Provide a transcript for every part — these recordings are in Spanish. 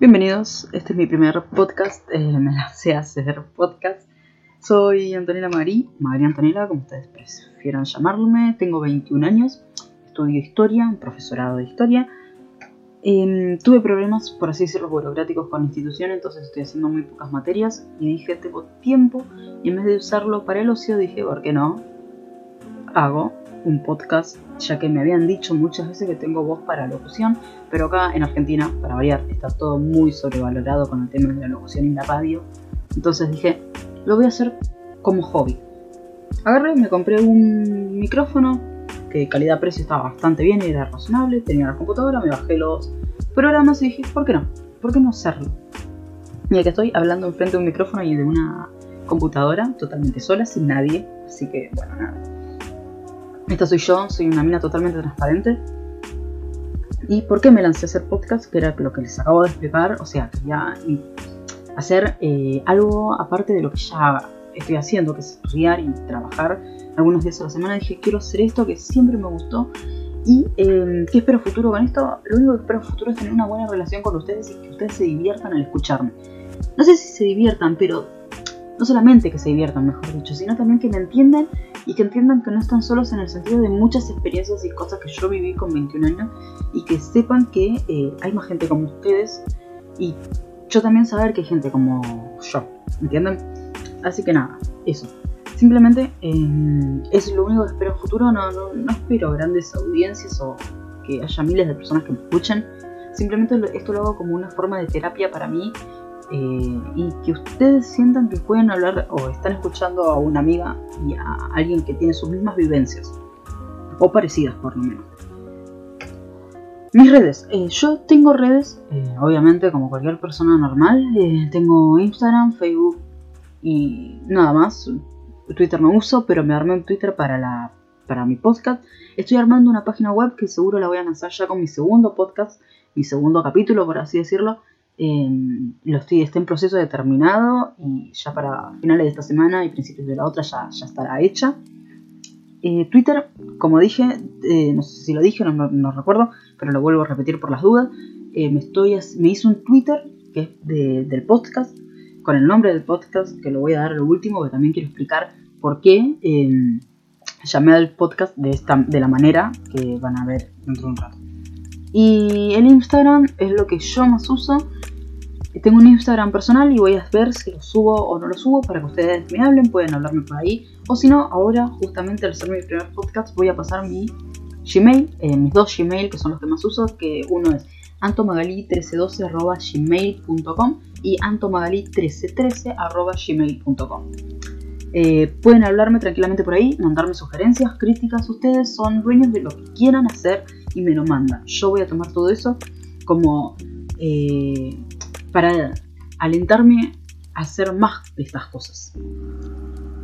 Bienvenidos, este es mi primer podcast, eh, me lancé a hacer podcast. Soy Antonella Marí, María Antonella, como ustedes prefieran llamarme. Tengo 21 años, estudio historia, profesorado de historia. Em, tuve problemas, por así decirlo, burocráticos con la institución, entonces estoy haciendo muy pocas materias y dije, tengo tiempo y en vez de usarlo para el ocio, dije, ¿por qué no? Hago un podcast, ya que me habían dicho muchas veces que tengo voz para locución, pero acá en Argentina, para variar, está todo muy sobrevalorado con el tema de la locución y la radio. Entonces dije, lo voy a hacer como hobby. Agarré, me compré un micrófono que calidad-precio estaba bastante bien, era razonable, tenía la computadora, me bajé los programas y dije, ¿por qué no? ¿Por qué no hacerlo? Y que estoy hablando enfrente de un micrófono y de una computadora totalmente sola, sin nadie, así que bueno, nada. Esta soy yo, soy una mina totalmente transparente. ¿Y por qué me lancé a hacer podcast? Que era lo que les acabo de explicar. O sea, quería hacer eh, algo aparte de lo que ya estoy haciendo, que es estudiar y trabajar algunos días a la semana. Dije, quiero hacer esto que siempre me gustó. ¿Y eh, qué espero futuro con esto? Lo único que espero futuro es tener una buena relación con ustedes y que ustedes se diviertan al escucharme. No sé si se diviertan, pero no solamente que se diviertan, mejor dicho, sino también que me entiendan y que entiendan que no están solos en el sentido de muchas experiencias y cosas que yo viví con 21 años y que sepan que eh, hay más gente como ustedes y yo también saber que hay gente como yo, ¿entienden? Así que nada, eso. Simplemente eh, es lo único que espero en futuro, no, no, no espero grandes audiencias o que haya miles de personas que me escuchen. Simplemente esto lo hago como una forma de terapia para mí eh, y que ustedes sientan que pueden hablar o están escuchando a una amiga y a alguien que tiene sus mismas vivencias o parecidas por lo menos. Mis redes. Eh, yo tengo redes, eh, obviamente como cualquier persona normal. tengo Instagram, Facebook y nada más. Twitter no uso, pero me armé un Twitter para, la, para mi podcast. Estoy armando una página web que seguro la voy a lanzar ya con mi segundo podcast, mi segundo capítulo, por así decirlo lo estoy, está en proceso determinado y ya para finales de esta semana y principios de la otra ya, ya estará hecha. Eh, Twitter, como dije, eh, no sé si lo dije, no, recuerdo, pero lo vuelvo a repetir por las dudas. Eh, me, estoy, me hice un Twitter que es del podcast, con el nombre del podcast, que lo voy a dar al último, que también quiero explicar por qué em, llamé al podcast de, esta, de la manera que van a ver dentro de un rato. Y el Instagram es lo que yo más uso tengo un Instagram personal y voy a ver si lo subo o no lo subo para que ustedes me hablen, pueden hablarme por ahí. O si no, ahora justamente al hacer mi primer podcast voy a pasar mi Gmail, eh, mis dos Gmail que son los que más uso, que uno es antomagali1312.gmail.com y antomagali1313.gmail.com. Eh, pueden hablarme tranquilamente por ahí, mandarme sugerencias, críticas. Ustedes son dueños de lo que quieran hacer y me lo mandan. Yo voy a tomar todo eso como eh, para alentarme a hacer más de estas cosas.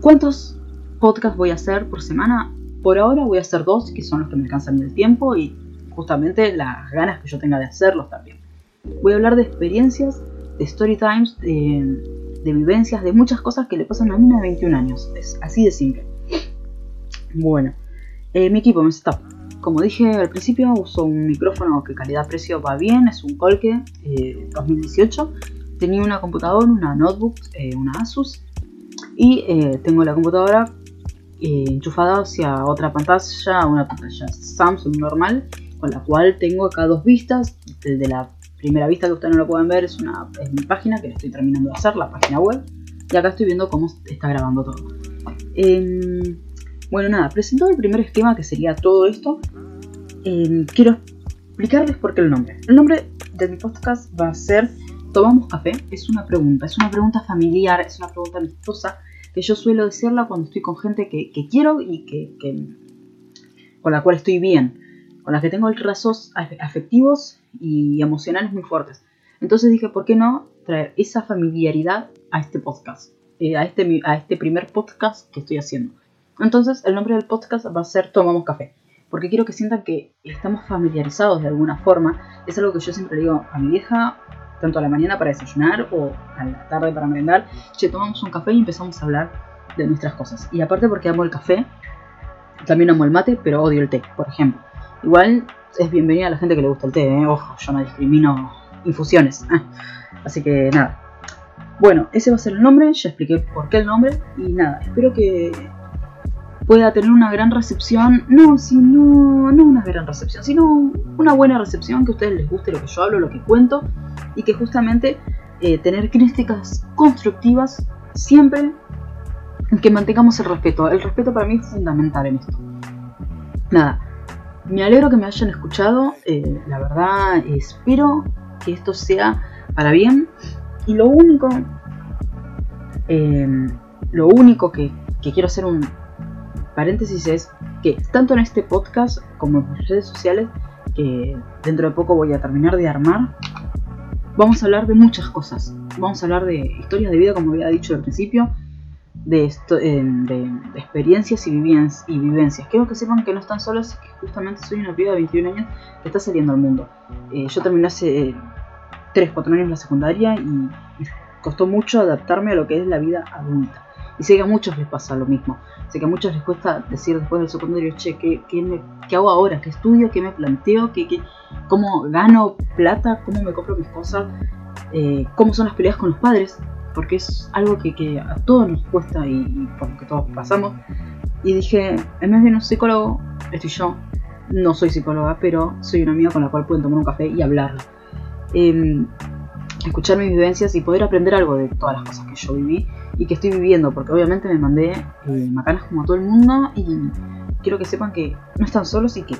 ¿Cuántos podcasts voy a hacer por semana? Por ahora voy a hacer dos, que son los que me alcanzan el tiempo y justamente las ganas que yo tenga de hacerlos también. Voy a hablar de experiencias, de story times, de, vivencias, de muchas cosas que le pasan a mí de 21 años. Es así de simple. Bueno, eh, mi equipo me está como dije al principio, uso un micrófono que calidad-precio va bien, es un Colque 2018. Eh, Tenía una computadora, una notebook, eh, una Asus. Y eh, tengo la computadora enchufada hacia otra pantalla, una pantalla Samsung normal, con la cual tengo acá dos vistas. Desde la primera vista que ustedes no lo pueden ver es, una, es mi página que estoy terminando de hacer, la página web. Y acá estoy viendo cómo está grabando todo. Bueno, nada, presento el primer esquema que sería todo esto. Eh, quiero explicarles por qué el nombre. El nombre de mi podcast va a ser ¿Tomamos café? Es una pregunta, es una pregunta familiar, es una pregunta amistosa que yo suelo decirla cuando estoy con gente que, quiero y que, con la cual estoy bien, con la que tengo lazos afectivos y emocionales muy fuertes. Entonces dije, ¿por qué no traer esa familiaridad a este podcast? Eh, a, este, a este primer podcast que estoy haciendo. Entonces el nombre del podcast va a ser Tomamos Café, porque quiero que sientan que estamos familiarizados de alguna forma. Es algo que yo siempre digo a mi vieja, tanto a la mañana para desayunar o a la tarde para merendar. Che, tomamos un café y empezamos a hablar de nuestras cosas. Y aparte porque amo el café, también amo el mate, pero odio el té, por ejemplo. Igual es bienvenida a la gente que le gusta el té, ¿eh? ojo, yo no discrimino infusiones. Ah, así que nada. Bueno, ese va a ser el nombre, ya expliqué por qué el nombre y nada, espero que pueda tener una gran recepción, no, sino, no una gran recepción, sino una buena recepción, que a ustedes les guste lo que yo hablo, lo que cuento y que justamente eh, tener críticas constructivas siempre que mantengamos el respeto. El respeto para mí es fundamental en esto. Nada, me alegro que me hayan escuchado, eh, la verdad espero que esto sea para bien y lo único, eh, lo único que, quiero hacer un paréntesis es que tanto en este podcast como en mis redes sociales, que dentro de poco voy a terminar de armar, vamos a hablar de muchas cosas. Vamos a hablar de historias de vida, como había dicho al principio, de, esto, eh, de, experiencias y, vivencias, y vivencias. Quiero que sepan que no están solos, que justamente soy una piba de 21 años que está saliendo al mundo. Eh, yo terminé hace 3, 4 años la secundaria y, costó mucho adaptarme a lo que es la vida adulta. Y sé que a muchos les pasa lo mismo. Sé que a muchos les cuesta decir después del secundario, che, ¿qué, qué, hago ahora? ¿Qué estudio? ¿Qué me planteo? ¿Qué, qué, ¿Cómo gano plata? ¿Cómo me compro mis cosas? Eh, ¿Cómo son las peleas con los padres? Porque es algo que, a todos nos cuesta y, y, por lo que todos pasamos. Y dije, en vez de un psicólogo, estoy yo. No soy psicóloga, pero soy una amiga con la cual pueden tomar un café y hablar Em, escuchar mis vivencias y poder aprender algo de todas las cosas que yo viví y que estoy viviendo, porque obviamente me mandé eh, macanas como a todo el mundo y quiero que sepan que no están solos y que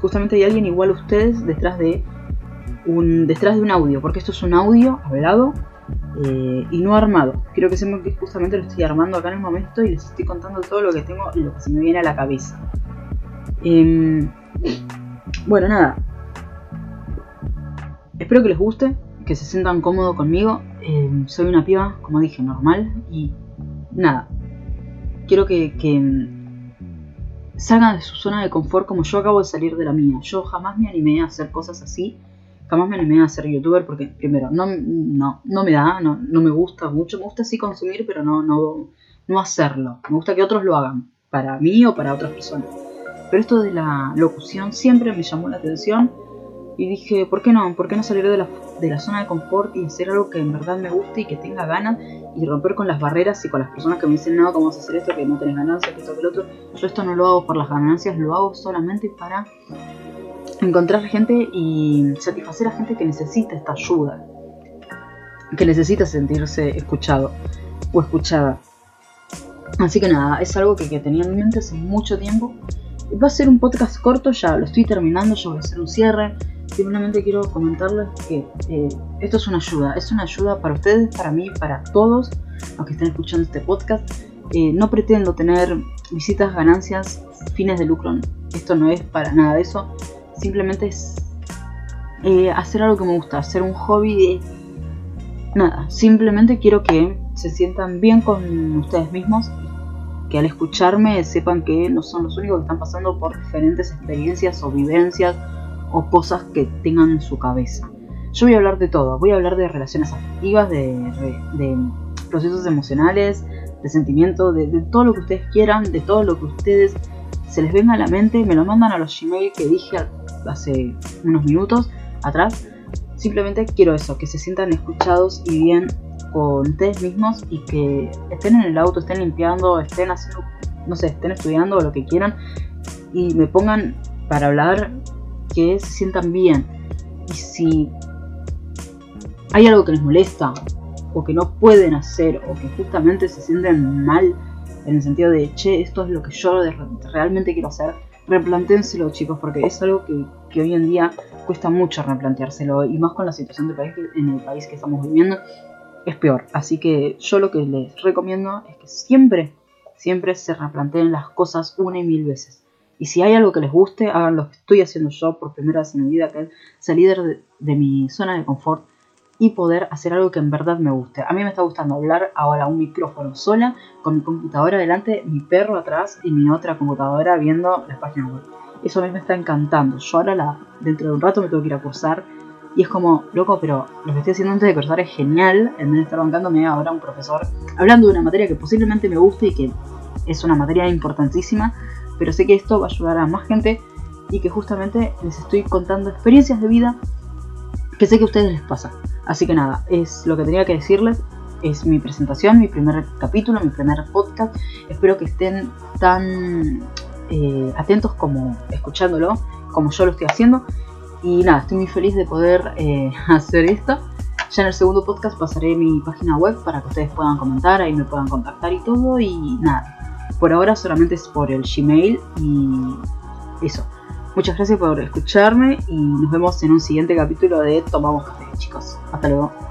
justamente hay alguien igual a ustedes detrás de un, detrás de un audio, porque esto es un audio hablado eh, y no armado. Quiero que sepan que justamente lo estoy armando acá en el momento y les estoy contando todo lo que tengo lo que se me viene a la cabeza. Em, bueno, nada, Espero que les guste, que se sientan cómodos conmigo. Eh, soy una piba, como dije, normal. Y nada, quiero que, salgan de su zona de confort como yo acabo de salir de la mía. Yo jamás me animé a hacer cosas así. Jamás me animé a ser youtuber porque, primero, no, no, no me da, no, no me gusta mucho. Me gusta sí consumir, pero no, no, no hacerlo. Me gusta que otros lo hagan, para mí o para otras personas. Pero esto de la locución siempre me llamó la atención y dije, ¿por qué no? ¿Por qué no salir de la, de la zona de confort y hacer algo que en verdad me guste y que tenga ganas y romper con las barreras y con las personas que me dicen, no, ¿cómo vas a hacer esto? Que no tenés ganancias, que esto, que lo otro. Yo esto no lo hago por las ganancias, lo hago solamente para encontrar gente y satisfacer a gente que necesita esta ayuda, que necesita sentirse escuchado o escuchada. Así que nada, es algo que, tenía en mente hace mucho tiempo. Va a ser un podcast corto, ya lo estoy terminando, ya voy a hacer un cierre simplemente quiero comentarles que eh, esto es una ayuda, es una ayuda para ustedes, para mí, para todos los que estén escuchando este podcast. Eh, no pretendo tener visitas, ganancias, fines de lucro, esto no es para nada de eso, simplemente es eh, hacer algo que me gusta, hacer un hobby de nada, simplemente quiero que se sientan bien con ustedes mismos, que al escucharme sepan que no son los únicos que están pasando por diferentes experiencias o vivencias o cosas que tengan en su cabeza. Yo voy a hablar de todo, voy a hablar de relaciones afectivas, de, procesos emocionales, de sentimientos, de, todo lo que ustedes quieran, de todo lo que ustedes se les venga a la mente, me lo mandan a los Gmail que dije hace unos minutos atrás. Simplemente quiero eso, que se sientan escuchados y bien con ustedes mismos y que estén en el auto, estén limpiando, estén haciendo, no sé, estén estudiando o lo que quieran y me pongan para hablar que se sientan bien. Y si hay algo que les molesta o que no pueden hacer o que justamente se sienten mal en el sentido de, che, esto es lo que yo realmente quiero hacer, replantéenselo chicos, porque es algo que, que, hoy en día cuesta mucho replanteárselo y más con la situación del país en el país que estamos viviendo es peor. Así que yo lo que les recomiendo es que siempre, siempre se replanteen las cosas una y mil veces. Y si hay algo que les guste, hagan lo que estoy haciendo yo por primera vez en mi vida, que es salir de, mi zona de confort y poder hacer algo que en verdad me guste. A mí me está gustando hablar ahora un micrófono sola, con mi computadora delante, mi perro atrás y mi otra computadora viendo las páginas web. Eso a mí me está encantando. Yo ahora la, dentro de un rato me tengo que ir a cursar y es como, loco, pero lo que estoy haciendo antes de cursar es genial. En vez de estar bancándome ahora un profesor hablando de una materia que posiblemente me guste y que es una materia importantísima pero sé que esto va a ayudar a más gente y que justamente les estoy contando experiencias de vida que sé que a ustedes les pasa. Así que nada, es lo que tenía que decirles. Es mi presentación, mi primer capítulo, mi primer podcast. Espero que estén tan eh, atentos como escuchándolo, como yo lo estoy haciendo. Y nada, estoy muy feliz de poder eh, hacer esto. Ya en el segundo podcast pasaré mi página web para que ustedes puedan comentar, ahí me puedan contactar y todo. Y nada, por ahora solamente es por el Gmail y eso. Muchas gracias por escucharme y nos vemos en un siguiente capítulo de Tomamos Café, chicos. Hasta luego.